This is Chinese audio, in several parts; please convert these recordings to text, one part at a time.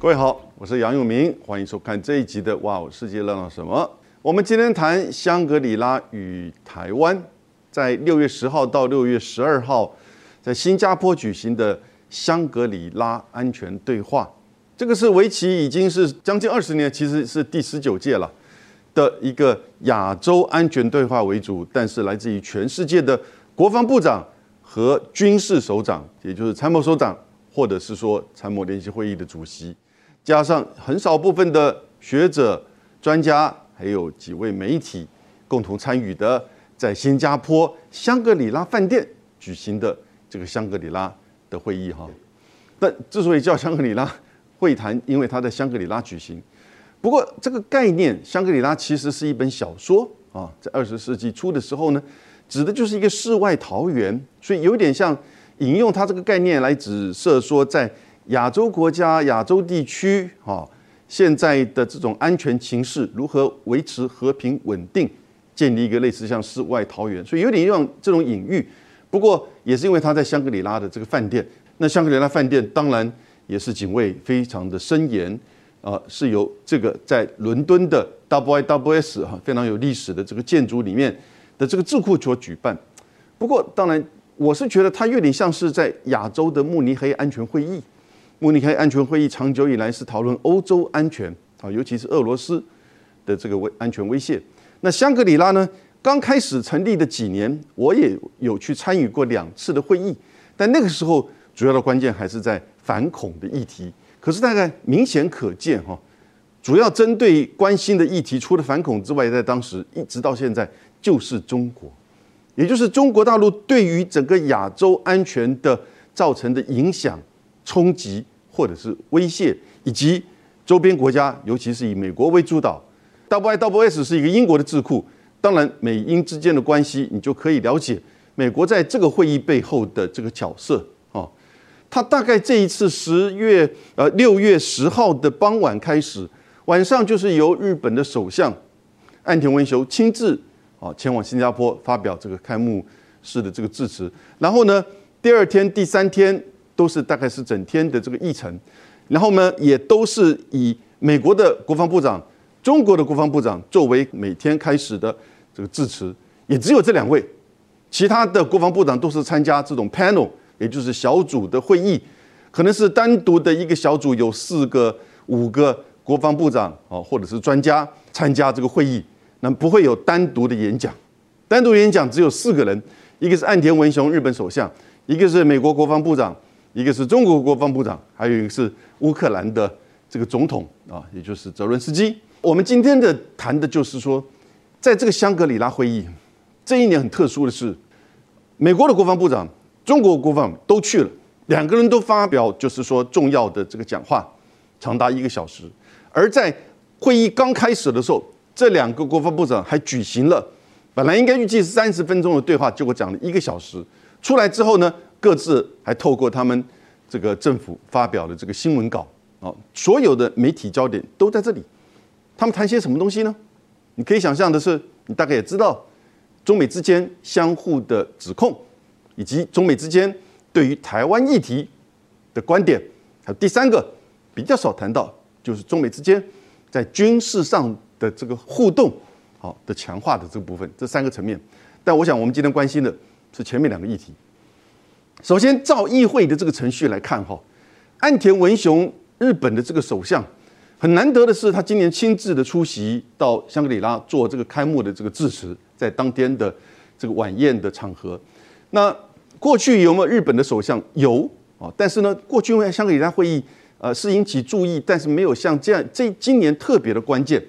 各位好，我是杨永明，欢迎收看这一集的《哇哦，世界热闹什么》。我们今天谈香格里拉与台湾在六月十号到六月十二号在新加坡举行的香格里拉安全对话。这个是为期已经是将近二十年，其实是第十九届了的一个亚洲安全对话为主，但是来自于全世界的国防部长和军事首长，也就是参谋首长，或者是说参谋联席会议的主席。加上很少部分的学者、专家，还有几位媒体共同参与的，在新加坡香格里拉饭店举行的这个香格里拉的会议哈。但之所以叫香格里拉会谈，因为它在香格里拉举行。不过这个概念，香格里拉其实是一本小说啊，在二十世纪初的时候呢，指的就是一个世外桃源，所以有点像引用它这个概念来指涉说在。亚洲国家、亚洲地区，哈，现在的这种安全情势如何维持和平稳定，建立一个类似像世外桃源，所以有点用这种隐喻。不过也是因为他在香格里拉的这个饭店，那香格里拉饭店当然也是警卫非常的森严，啊，是由这个在伦敦的 W I W S 哈非常有历史的这个建筑里面的这个智库所举办。不过当然，我是觉得它有点像是在亚洲的慕尼黑安全会议。慕尼黑安全会议长久以来是讨论欧洲安全啊，尤其是俄罗斯的这个威安全威胁。那香格里拉呢？刚开始成立的几年，我也有去参与过两次的会议，但那个时候主要的关键还是在反恐的议题。可是大概明显可见哈，主要针对关心的议题，除了反恐之外，在当时一直到现在就是中国，也就是中国大陆对于整个亚洲安全的造成的影响冲击。或者是威胁，以及周边国家，尤其是以美国为主导，W I W S 是一个英国的智库。当然，美英之间的关系，你就可以了解美国在这个会议背后的这个角色啊。他大概这一次十月呃六月十号的傍晚开始，晚上就是由日本的首相岸田文雄亲自啊前往新加坡发表这个开幕式的这个致辞。然后呢，第二天、第三天。都是大概是整天的这个议程，然后呢，也都是以美国的国防部长、中国的国防部长作为每天开始的这个致辞，也只有这两位，其他的国防部长都是参加这种 panel，也就是小组的会议，可能是单独的一个小组有四个、五个国防部长啊，或者是专家参加这个会议，那不会有单独的演讲，单独演讲只有四个人，一个是岸田文雄日本首相，一个是美国国防部长。一个是中国国防部长，还有一个是乌克兰的这个总统啊，也就是泽伦斯基。我们今天的谈的就是说，在这个香格里拉会议，这一年很特殊的是，美国的国防部长、中国国防都去了，两个人都发表就是说重要的这个讲话，长达一个小时。而在会议刚开始的时候，这两个国防部长还举行了本来应该预计是三十分钟的对话，结果讲了一个小时。出来之后呢？各自还透过他们这个政府发表的这个新闻稿啊，所有的媒体焦点都在这里。他们谈些什么东西呢？你可以想象的是，你大概也知道，中美之间相互的指控，以及中美之间对于台湾议题的观点。还有第三个比较少谈到，就是中美之间在军事上的这个互动，好的强化的这个部分，这三个层面。但我想，我们今天关心的是前面两个议题。首先，照议会的这个程序来看，哈，岸田文雄日本的这个首相，很难得的是，他今年亲自的出席到香格里拉做这个开幕的这个致辞，在当天的这个晚宴的场合。那过去有没有日本的首相？有啊，但是呢，过去因为香格里拉会议，呃，是引起注意，但是没有像这样这今年特别的关键。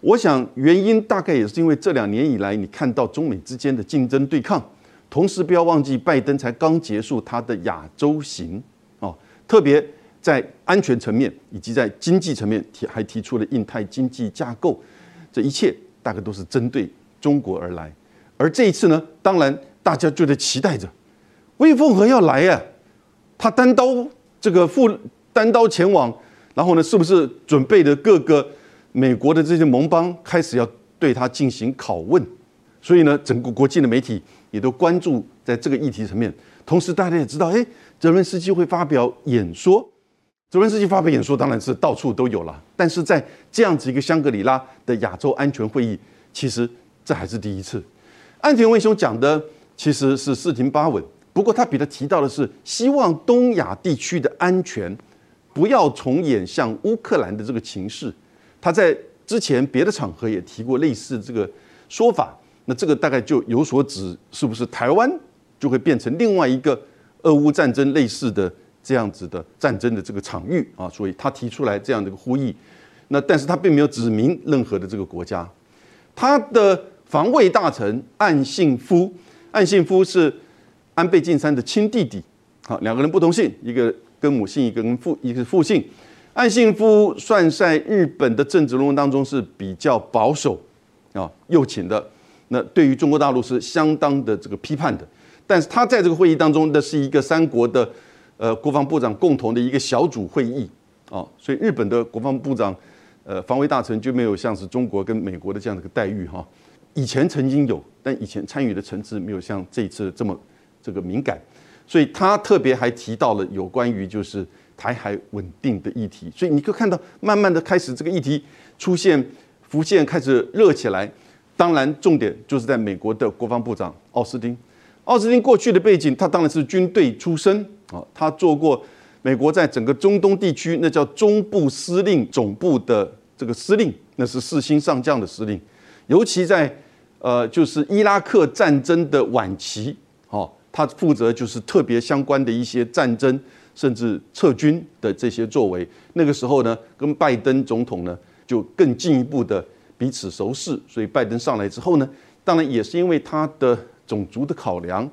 我想原因大概也是因为这两年以来，你看到中美之间的竞争对抗。同时，不要忘记，拜登才刚结束他的亚洲行哦，特别在安全层面以及在经济层面提还提出了印太经济架构，这一切大概都是针对中国而来。而这一次呢，当然大家就在期待着，魏凤和要来呀，他单刀这个赴单刀前往，然后呢，是不是准备的各个美国的这些盟邦开始要对他进行拷问？所以呢，整个国际的媒体。也都关注在这个议题层面，同时大家也知道，哎，泽伦斯基会发表演说，泽连斯基发表演说当然是到处都有了，但是在这样子一个香格里拉的亚洲安全会议，其实这还是第一次。安田文雄讲的其实是四平八稳，不过他比他提到的是希望东亚地区的安全不要重演像乌克兰的这个情势。他在之前别的场合也提过类似这个说法，那这个大概就有所指，是不是台湾就会变成另外一个俄乌战争类似的这样子的战争的这个场域啊？所以他提出来这样的一个呼吁，那但是他并没有指明任何的这个国家，他的。防卫大臣岸信夫，岸信夫是安倍晋三的亲弟弟，好，两个人不同姓，一个跟母姓，一个跟父，一个是父姓。岸信夫算在日本的政治人物当中是比较保守啊，右倾的。那对于中国大陆是相当的这个批判的。但是他在这个会议当中，的是一个三国的呃国防部长共同的一个小组会议啊，所以日本的国防部长呃防卫大臣就没有像是中国跟美国的这样的一个待遇哈。以前曾经有，但以前参与的层次没有像这一次这么这个敏感，所以他特别还提到了有关于就是台海稳定的议题，所以你可以看到慢慢的开始这个议题出现浮现，开始热起来。当然，重点就是在美国的国防部长奥斯汀。奥斯汀过去的背景，他当然是军队出身啊，他做过美国在整个中东地区那叫中部司令总部的这个司令，那是四星上将的司令，尤其在呃，就是伊拉克战争的晚期，哦，他负责就是特别相关的一些战争，甚至撤军的这些作为。那个时候呢，跟拜登总统呢就更进一步的彼此熟识。所以拜登上来之后呢，当然也是因为他的种族的考量，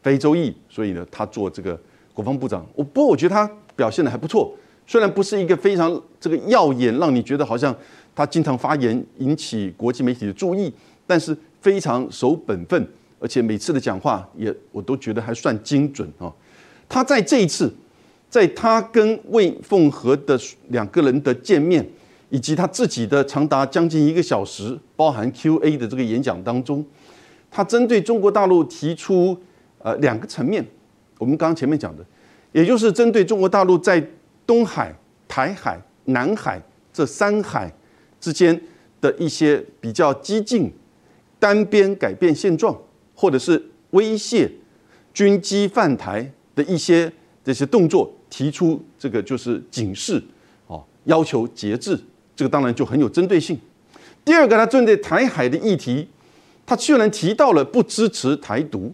非洲裔，所以呢，他做这个国防部长。我不过我觉得他表现的还不错，虽然不是一个非常这个耀眼，让你觉得好像他经常发言引起国际媒体的注意，但是。非常守本分，而且每次的讲话也我都觉得还算精准啊。他在这一次，在他跟魏凤和的两个人的见面，以及他自己的长达将近一个小时，包含 Q&A 的这个演讲当中，他针对中国大陆提出呃两个层面，我们刚刚前面讲的，也就是针对中国大陆在东海、台海、南海这三海之间的一些比较激进。单边改变现状，或者是威胁军机犯台的一些这些动作，提出这个就是警示，哦，要求节制，这个当然就很有针对性。第二个，他针对台海的议题，他虽然提到了不支持台独，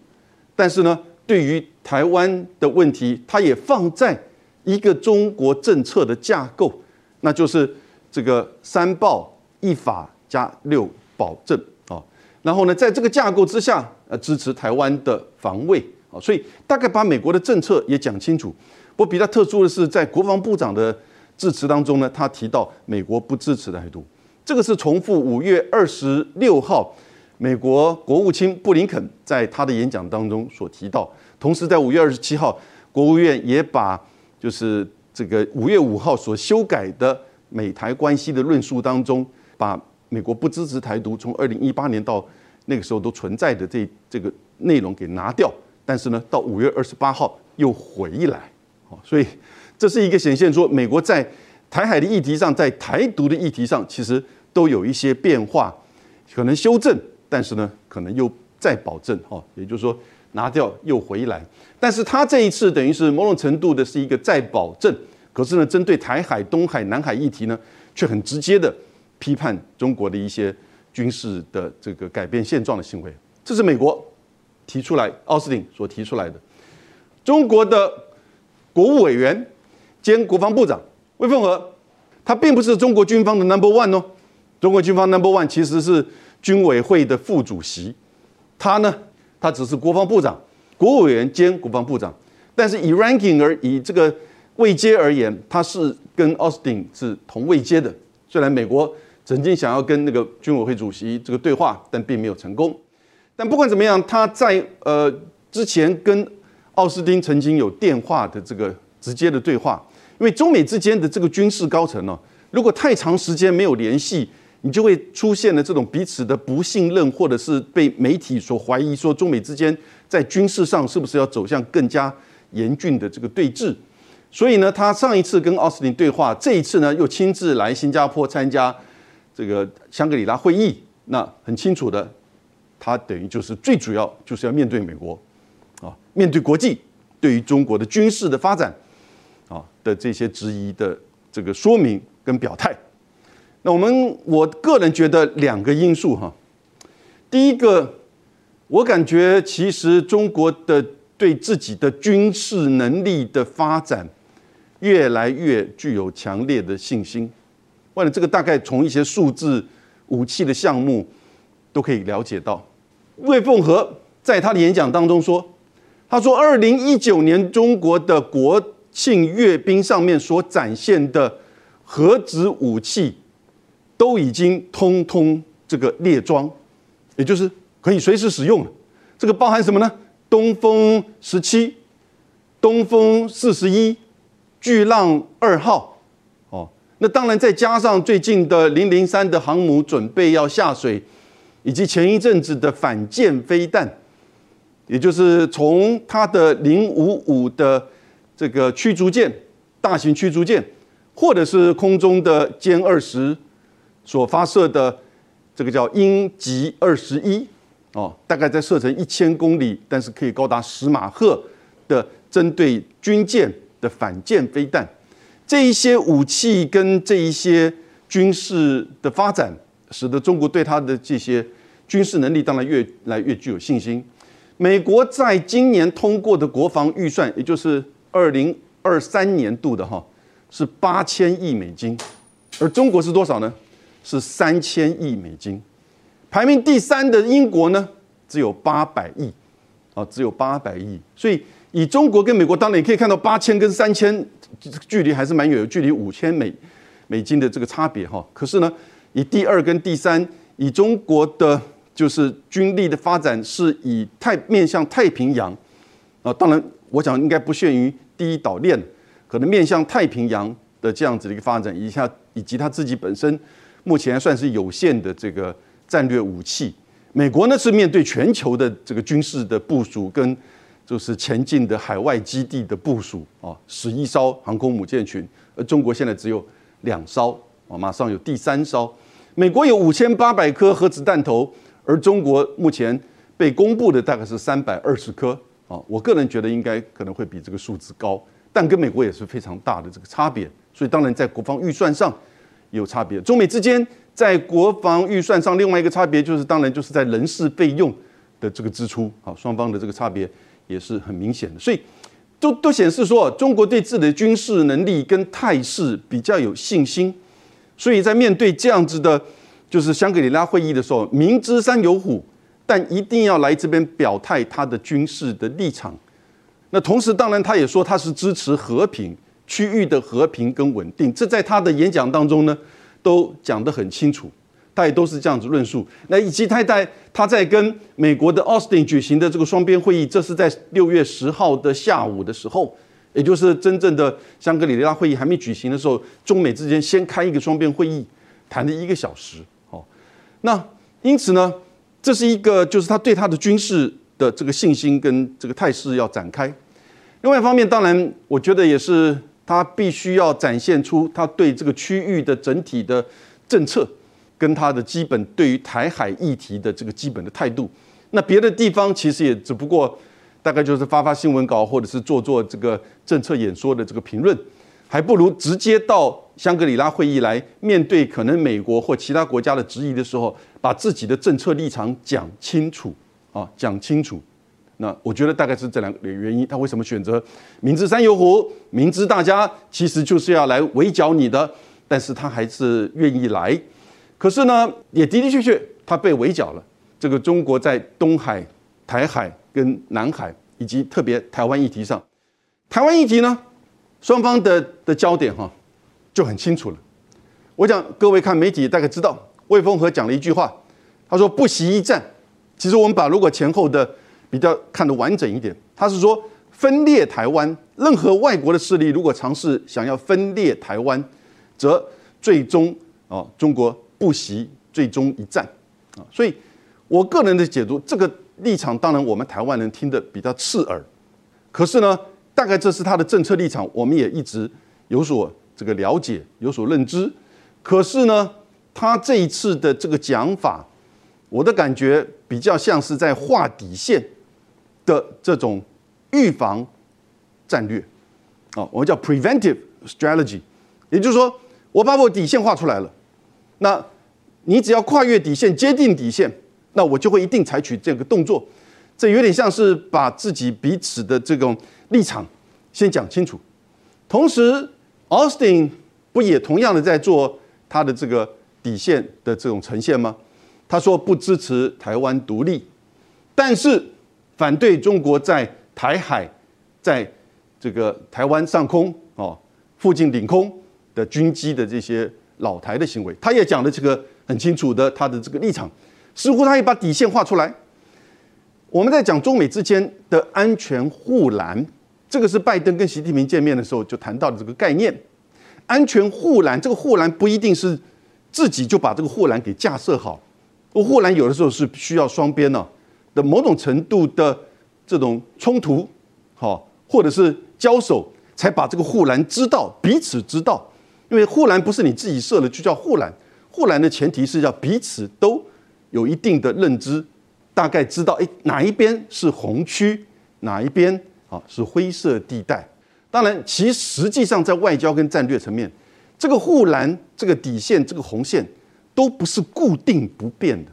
但是呢，对于台湾的问题，他也放在一个中国政策的架构，那就是这个三报一法加六保证啊。然后呢，在这个架构之下，呃，支持台湾的防卫啊，所以大概把美国的政策也讲清楚。不过比较特殊的是，在国防部长的致辞当中呢，他提到美国不支持台独，这个是重复五月二十六号美国国务卿布林肯在他的演讲当中所提到。同时，在五月二十七号，国务院也把就是这个五月五号所修改的美台关系的论述当中，把。美国不支持台独，从二零一八年到那个时候都存在的这这个内容给拿掉，但是呢，到五月二十八号又回来，哦，所以这是一个显现说，美国在台海的议题上，在台独的议题上，其实都有一些变化，可能修正，但是呢，可能又再保证，哦，也就是说拿掉又回来，但是他这一次等于是某种程度的是一个再保证，可是呢，针对台海、东海、南海议题呢，却很直接的。批判中国的一些军事的这个改变现状的行为，这是美国提出来，奥斯汀所提出来的。中国的国务委员兼国防部长魏凤和，他并不是中国军方的 Number One 哦，中国军方 Number One 其实是军委会的副主席，他呢，他只是国防部长、国务委员兼国防部长，但是以 ranking 而以这个位阶而言，他是跟奥斯汀是同位阶的，虽然美国。曾经想要跟那个军委会主席这个对话，但并没有成功。但不管怎么样，他在呃之前跟奥斯汀曾经有电话的这个直接的对话。因为中美之间的这个军事高层呢，如果太长时间没有联系，你就会出现了这种彼此的不信任，或者是被媒体所怀疑说中美之间在军事上是不是要走向更加严峻的这个对峙。所以呢，他上一次跟奥斯汀对话，这一次呢又亲自来新加坡参加这个香格里拉会议。那很清楚的，他等于就是最主要就是要面对美国，啊，面对国际对于中国的军事的发展，啊的这些质疑的这个说明跟表态。那我们我个人觉得两个因素哈，第一个，我感觉其实中国的对自己的军事能力的发展。越来越具有强烈的信心，为了这个大概从一些数字、武器的项目都可以了解到。魏凤和在他的演讲当中说：“他说，二零一九年中国的国庆阅兵上面所展现的核子武器，都已经通通这个列装，也就是可以随时使用了。这个包含什么呢？东风十七、东风四十一。”巨浪二号，哦，那当然再加上最近的零零三的航母准备要下水，以及前一阵子的反舰飞弹，也就是从它的零五五的这个驱逐舰、大型驱逐舰，或者是空中的歼二十所发射的这个叫鹰击二十一，哦，大概在射程一千公里，但是可以高达十马赫的针对军舰。的反舰飞弹，这一些武器跟这一些军事的发展，使得中国对它的这些军事能力当然越来越具有信心。美国在今年通过的国防预算，也就是二零二三年度的哈，是八千亿美金，而中国是多少呢？是三千亿美金。排名第三的英国呢，只有八百亿，啊，只有八百亿，所以。以中国跟美国，当然也可以看到八千跟三千距离还是蛮远，有距离五千美美金的这个差别哈。可是呢，以第二跟第三，以中国的就是军力的发展是以太面向太平洋啊，当然我想应该不限于第一岛链，可能面向太平洋的这样子的一个发展，以下以及他自己本身目前算是有限的这个战略武器。美国呢是面对全球的这个军事的部署跟。就是前进的海外基地的部署啊，十一艘航空母舰群，而中国现在只有两艘啊，马上有第三艘。美国有五千八百颗核子弹头，而中国目前被公布的大概是三百二十颗我个人觉得应该可能会比这个数字高，但跟美国也是非常大的这个差别。所以当然在国防预算上有差别。中美之间在国防预算上另外一个差别就是，当然就是在人事费用的这个支出啊，双方的这个差别。也是很明显的，所以都都显示说，中国对自己的军事能力跟态势比较有信心，所以在面对这样子的，就是香格里拉会议的时候，明知山有虎，但一定要来这边表态他的军事的立场。那同时，当然他也说他是支持和平区域的和平跟稳定，这在他的演讲当中呢，都讲得很清楚。他也都是这样子论述。那以及他在他在跟美国的奥斯汀举行的这个双边会议，这是在六月十号的下午的时候，也就是真正的香格里拉会议还没举行的时候，中美之间先开一个双边会议，谈了一个小时。哦，那因此呢，这是一个就是他对他的军事的这个信心跟这个态势要展开。另外一方面，当然我觉得也是他必须要展现出他对这个区域的整体的政策。跟他的基本对于台海议题的这个基本的态度，那别的地方其实也只不过大概就是发发新闻稿，或者是做做这个政策演说的这个评论，还不如直接到香格里拉会议来面对可能美国或其他国家的质疑的时候，把自己的政策立场讲清楚啊，讲清楚。那我觉得大概是这两个原因，他为什么选择明知山有虎，明知大家其实就是要来围剿你的，但是他还是愿意来。可是呢，也的的确确，他被围剿了。这个中国在东海、台海跟南海，以及特别台湾议题上，台湾议题呢，双方的的焦点哈就很清楚了。我讲各位看媒体大概知道，魏凤和讲了一句话，他说不惜一战。其实我们把如果前后的比较看得完整一点，他是说分裂台湾，任何外国的势力如果尝试想要分裂台湾，则最终啊中国。不惜最终一战啊！所以，我个人的解读，这个立场当然我们台湾人听得比较刺耳。可是呢，大概这是他的政策立场，我们也一直有所这个了解、有所认知。可是呢，他这一次的这个讲法，我的感觉比较像是在画底线的这种预防战略啊，我们叫 preventive strategy，也就是说，我把我底线画出来了，那你只要跨越底线、接近底线，那我就会一定采取这个动作。这有点像是把自己彼此的这种立场先讲清楚。同时，Austin 不也同样的在做他的这个底线的这种呈现吗？他说不支持台湾独立，但是反对中国在台海在这个台湾上空哦附近领空的军机的这些老台的行为，他也讲了这个很清楚的他的这个立场，似乎他也把底线画出来。我们在讲中美之间的安全护栏，这个是拜登跟习近平见面的时候就谈到的这个概念。安全护栏，这个护栏不一定是自己就把这个护栏给架设好，护栏有的时候是需要双边呢的某种程度的这种冲突，好或者是交手，才把这个护栏知道彼此知道。因为护栏不是你自己设的，就叫护栏。护栏的前提是要彼此都有一定的认知。大概知道，哎，哪一边是红区，哪一边啊是灰色地带。当然，其实际上在外交跟战略层面，这个护栏、这个底线、这个红线都不是固定不变的。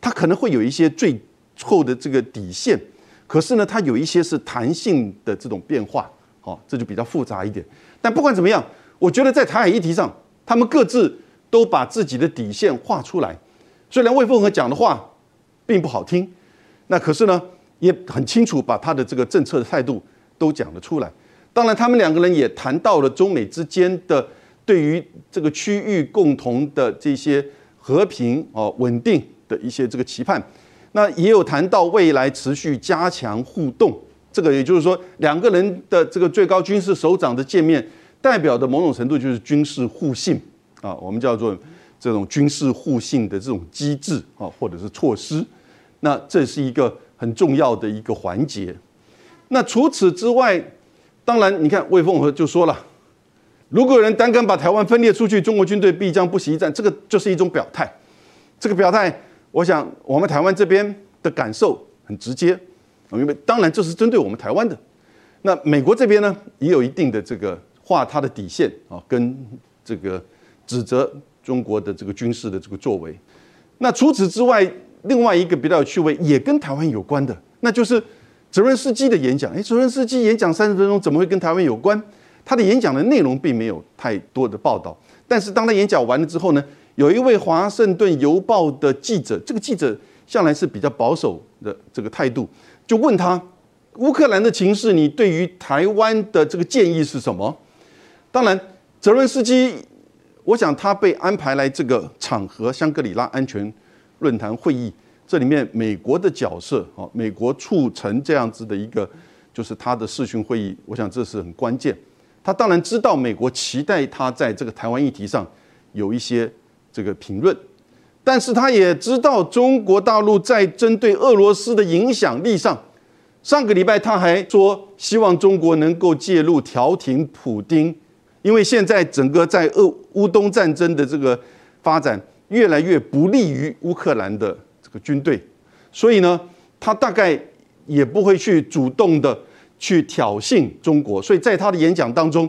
它可能会有一些最后的这个底线，可是呢，它有一些是弹性的这种变化，好，这就比较复杂一点。但不管怎么样，我觉得在台海议题上，他们各自都把自己的底线画出来。虽然魏凤和讲的话。并不好听，那可是呢，也很清楚把他的这个政策的态度都讲了出来。当然，他们两个人也谈到了中美之间的对于这个区域共同的这些和平哦稳定的一些这个期盼。那也有谈到未来持续加强互动，这个也就是说两个人的这个最高军事首长的见面，代表的某种程度就是军事互信啊，我们叫做这种军事互信的这种机制啊，或者是措施。那这是一个很重要的一个环节。那除此之外，当然你看魏凤和就说了，如果有人胆敢把台湾分裂出去，中国军队必将不惜一战。这个就是一种表态。这个表态，我想我们台湾这边的感受很直接，因为当然这是针对我们台湾的。那美国这边呢，也有一定的这个画他的底线啊，跟这个指责中国的这个军事的这个作为。那除此之外，另外一个比较有趣味，也跟台湾有关的，那就是泽伦斯基的演讲。哎，泽伦斯基演讲三十分钟，怎么会跟台湾有关？他的演讲的内容并没有太多的报道。但是当他演讲完了之后呢，有一位华盛顿邮报的记者，这个记者向来是比较保守的这个态度，就问他乌克兰的情势，你对于台湾的这个建议是什么？当然，泽伦斯基，我想他被安排来这个场合——香格里拉安全。论坛会议，这里面美国的角色啊，美国促成这样子的一个，就是他的视讯会议，我想这是很关键。他当然知道美国期待他在这个台湾议题上有一些这个评论，但是他也知道中国大陆在针对俄罗斯的影响力上，上个礼拜他还说希望中国能够介入调停普京，因为现在整个在俄乌东战争的这个发展。越来越不利于乌克兰的这个军队，所以呢，他大概也不会去主动的去挑衅中国，所以在他的演讲当中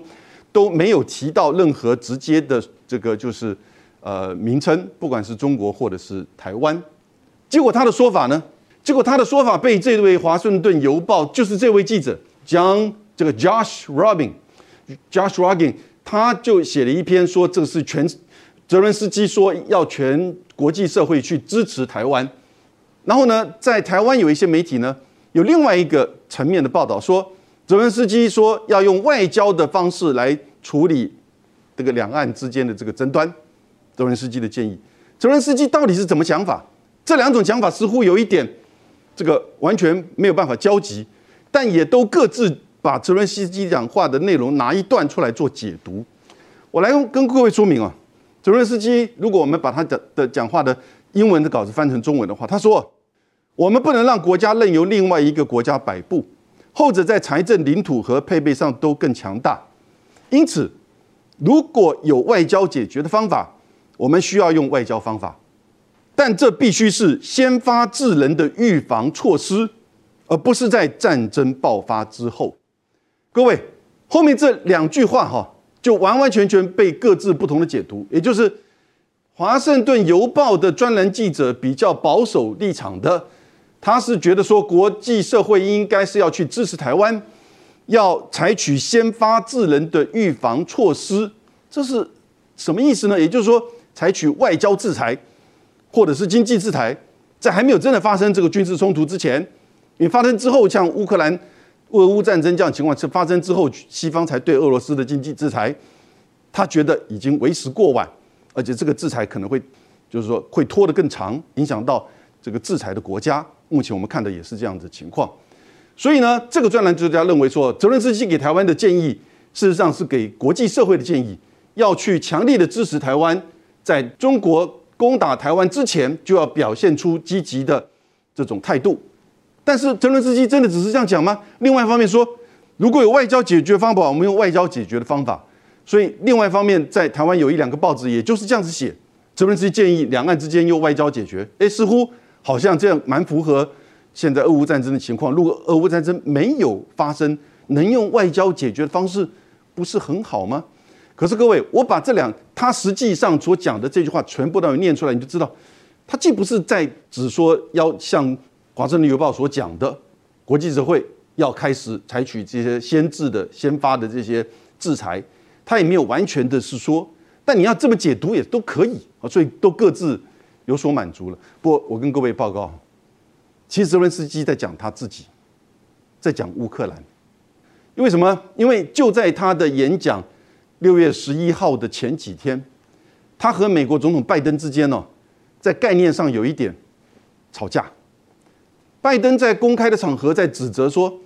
都没有提到任何直接的这个就是呃名称，不管是中国或者是台湾。结果他的说法呢，结果他的说法被这位华盛顿邮报就是这位记者将这个 Josh Robin，Josh Robin，他就写了一篇说这是全。泽伦斯基说要全国际社会去支持台湾，然后呢，在台湾有一些媒体呢有另外一个层面的报道说，泽伦斯基说要用外交的方式来处理这个两岸之间的这个争端。泽伦斯基的建议，泽伦斯基到底是怎么想法？这两种讲法似乎有一点这个完全没有办法交集，但也都各自把泽伦斯基讲话的内容拿一段出来做解读。我来跟各位说明啊。泽伦斯基，如果我们把他的的讲话的英文的稿子翻成中文的话，他说：“我们不能让国家任由另外一个国家摆布，后者在财政、领土和配备上都更强大。因此，如果有外交解决的方法，我们需要用外交方法，但这必须是先发制人的预防措施，而不是在战争爆发之后。各位，后面这两句话哈，就完完全全被各自不同的解读。也就是《华盛顿邮报》的专栏记者比较保守立场的，他是觉得说国际社会应该是要去支持台湾。要采取先发制人的预防措施，这是什么意思呢？也就是说，采取外交制裁，或者是经济制裁，在还没有真的发生这个军事冲突之前，你发生之后，像乌克兰俄乌战争这样情况是发生之后，西方才对俄罗斯的经济制裁，他觉得已经为时过晚，而且这个制裁可能会，就是说会拖得更长，影响到这个制裁的国家。目前我们看的也是这样子情况。所以呢，这个专栏作家认为说，泽连斯基给台湾的建议，事实上是给国际社会的建议，要去强力的支持台湾，在中国攻打台湾之前，就要表现出积极的这种态度。但是泽连斯基真的只是这样讲吗？另外一方面说，如果有外交解决方法，我们用外交解决的方法。所以另外一方面，在台湾有一两个报纸，也就是这样子写，泽连斯基建议两岸之间用外交解决。哎，似乎好像这样蛮符合。现在俄乌战争的情况，如果俄乌战争没有发生，能用外交解决的方式，不是很好吗？可是各位，我把这两他实际上所讲的这句话全部都念出来，你就知道，他既不是在只说要向华盛顿邮报所讲的，国际社会要开始采取这些先制的、先发的这些制裁，他也没有完全的是说，但你要这么解读也都可以啊，所以都各自有所满足了。不过我跟各位报告。其实泽连斯基在讲他自己，在讲乌克兰，因为什么？因为就在他的演讲六月十一号的前几天，他和美国总统拜登之间呢，在概念上有一点吵架。拜登在公开的场合在指责说：“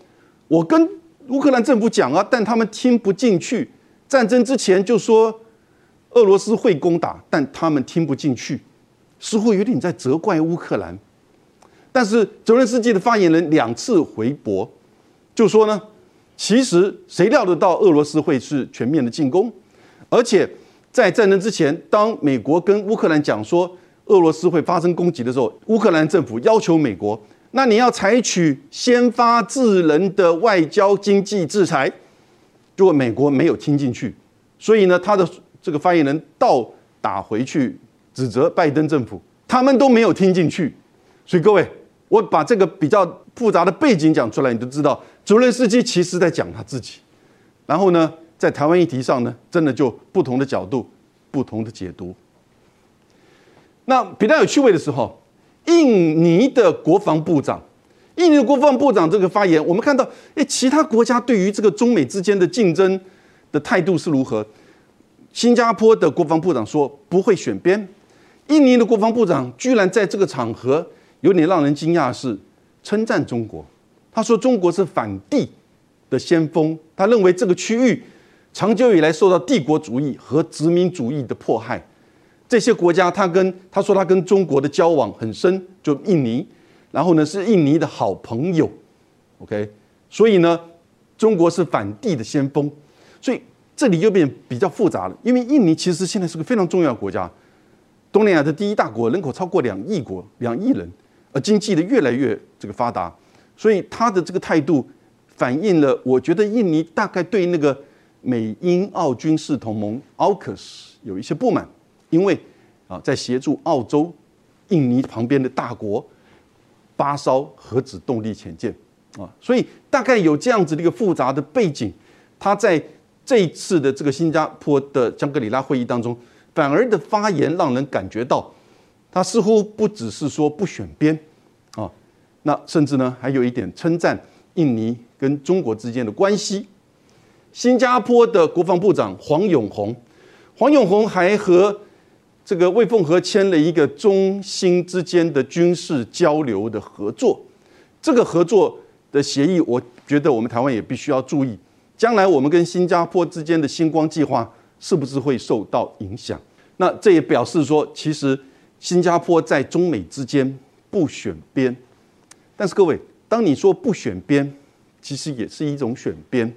我跟乌克兰政府讲啊，但他们听不进去。战争之前就说俄罗斯会攻打，但他们听不进去，似乎有点在责怪乌克兰。”但是泽连斯基的发言人两次回驳，就说呢，其实谁料得到俄罗斯会是全面的进攻？而且在战争之前，当美国跟乌克兰讲说俄罗斯会发生攻击的时候，乌克兰政府要求美国，那你要采取先发制人的外交经济制裁，结果美国没有听进去，所以呢，他的这个发言人倒打回去指责拜登政府，他们都没有听进去，所以各位。我把这个比较复杂的背景讲出来，你就知道，泽连斯基其实在讲他自己。然后呢，在台湾议题上呢，真的就不同的角度、不同的解读。那比较有趣味的时候，印尼的国防部长，印尼的国防部长这个发言，我们看到，哎，其他国家对于这个中美之间的竞争的态度是如何？新加坡的国防部长说不会选边，印尼的国防部长居然在这个场合。有点让人惊讶是称赞中国，他说中国是反帝的先锋，他认为这个区域长久以来受到帝国主义和殖民主义的迫害，这些国家他跟他说他跟中国的交往很深，就印尼，然后呢是印尼的好朋友，OK，所以呢中国是反帝的先锋，所以这里又变比较复杂了，因为印尼其实现在是个非常重要的国家，东南亚的第一大国，人口超过两亿国两亿人。而经济的越来越这个发达，所以他的这个态度反映了，我觉得印尼大概对那个美英澳军事同盟 AUKUS 有一些不满，因为啊在协助澳洲、印尼旁边的大国八艘核子动力潜舰啊，所以大概有这样子的一个复杂的背景，他在这一次的这个新加坡的香格里拉会议当中，反而的发言让人感觉到。他似乎不只是说不选边，啊，那甚至呢还有一点称赞印尼跟中国之间的关系。新加坡的国防部长黄永红，黄永红还和这个魏凤和签了一个中新之间的军事交流的合作。这个合作的协议，我觉得我们台湾也必须要注意，将来我们跟新加坡之间的星光计划是不是会受到影响？那这也表示说，其实。新加坡在中美之间不选边，但是各位，当你说不选边，其实也是一种选边，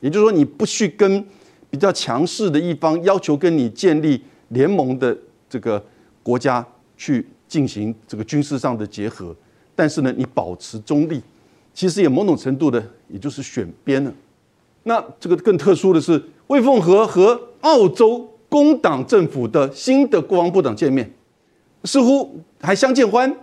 也就是说，你不去跟比较强势的一方要求跟你建立联盟的这个国家去进行这个军事上的结合，但是呢，你保持中立，其实也某种程度的，也就是选边了。那这个更特殊的是，魏凤和和澳洲工党政府的新的国防部长见面，似乎还相见欢。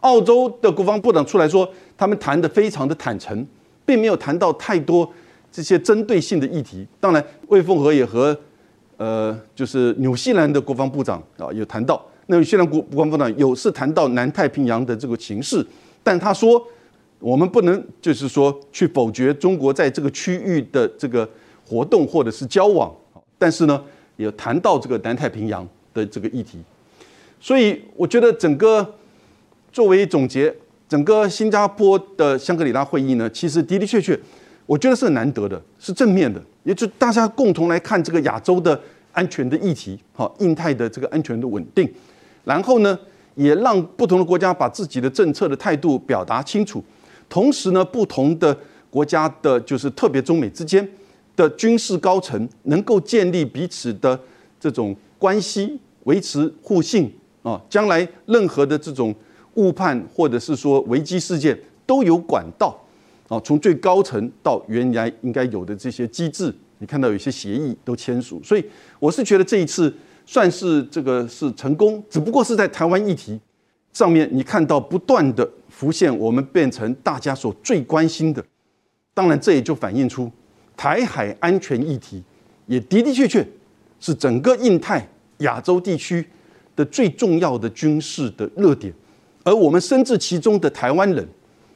澳洲的国防部长出来说，他们谈的非常的坦诚，并没有谈到太多这些针对性的议题。当然，魏凤和也和呃，就是纽西兰的国防部长啊有谈到。那纽西兰国国防部长有是谈到南太平洋的这个情势，但他说我们不能就是说去否决中国在这个区域的这个活动或者是交往。但是呢，也谈到这个南太平洋的这个议题。所以我觉得整个。作为总结，整个新加坡的香格里拉会议呢，其实的的确确，我觉得是很难得的，是正面的，也就大家共同来看这个亚洲的安全的议题，好，印太的这个安全的稳定，然后呢，也让不同的国家把自己的政策的态度表达清楚，同时呢，不同的国家的，就是特别中美之间的军事高层能够建立彼此的这种关系，维持互信啊，将来任何的这种。误判或者是说危机事件都有管道啊，从最高层到原来应该有的这些机制，你看到有些协议都签署，所以我是觉得这一次算是这个是成功，只不过是在台湾议题上面，你看到不断的浮现，我们变成大家所最关心的。当然，这也就反映出台海安全议题也的的确确是整个印太亚洲地区的最重要的军事的热点。而我们身至其中的台湾人，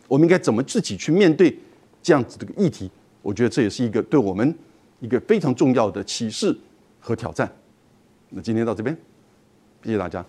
我们应该怎么自己去面对这样子的议题？我觉得这也是一个对我们一个非常重要的启示和挑战。那今天到这边，谢谢大家。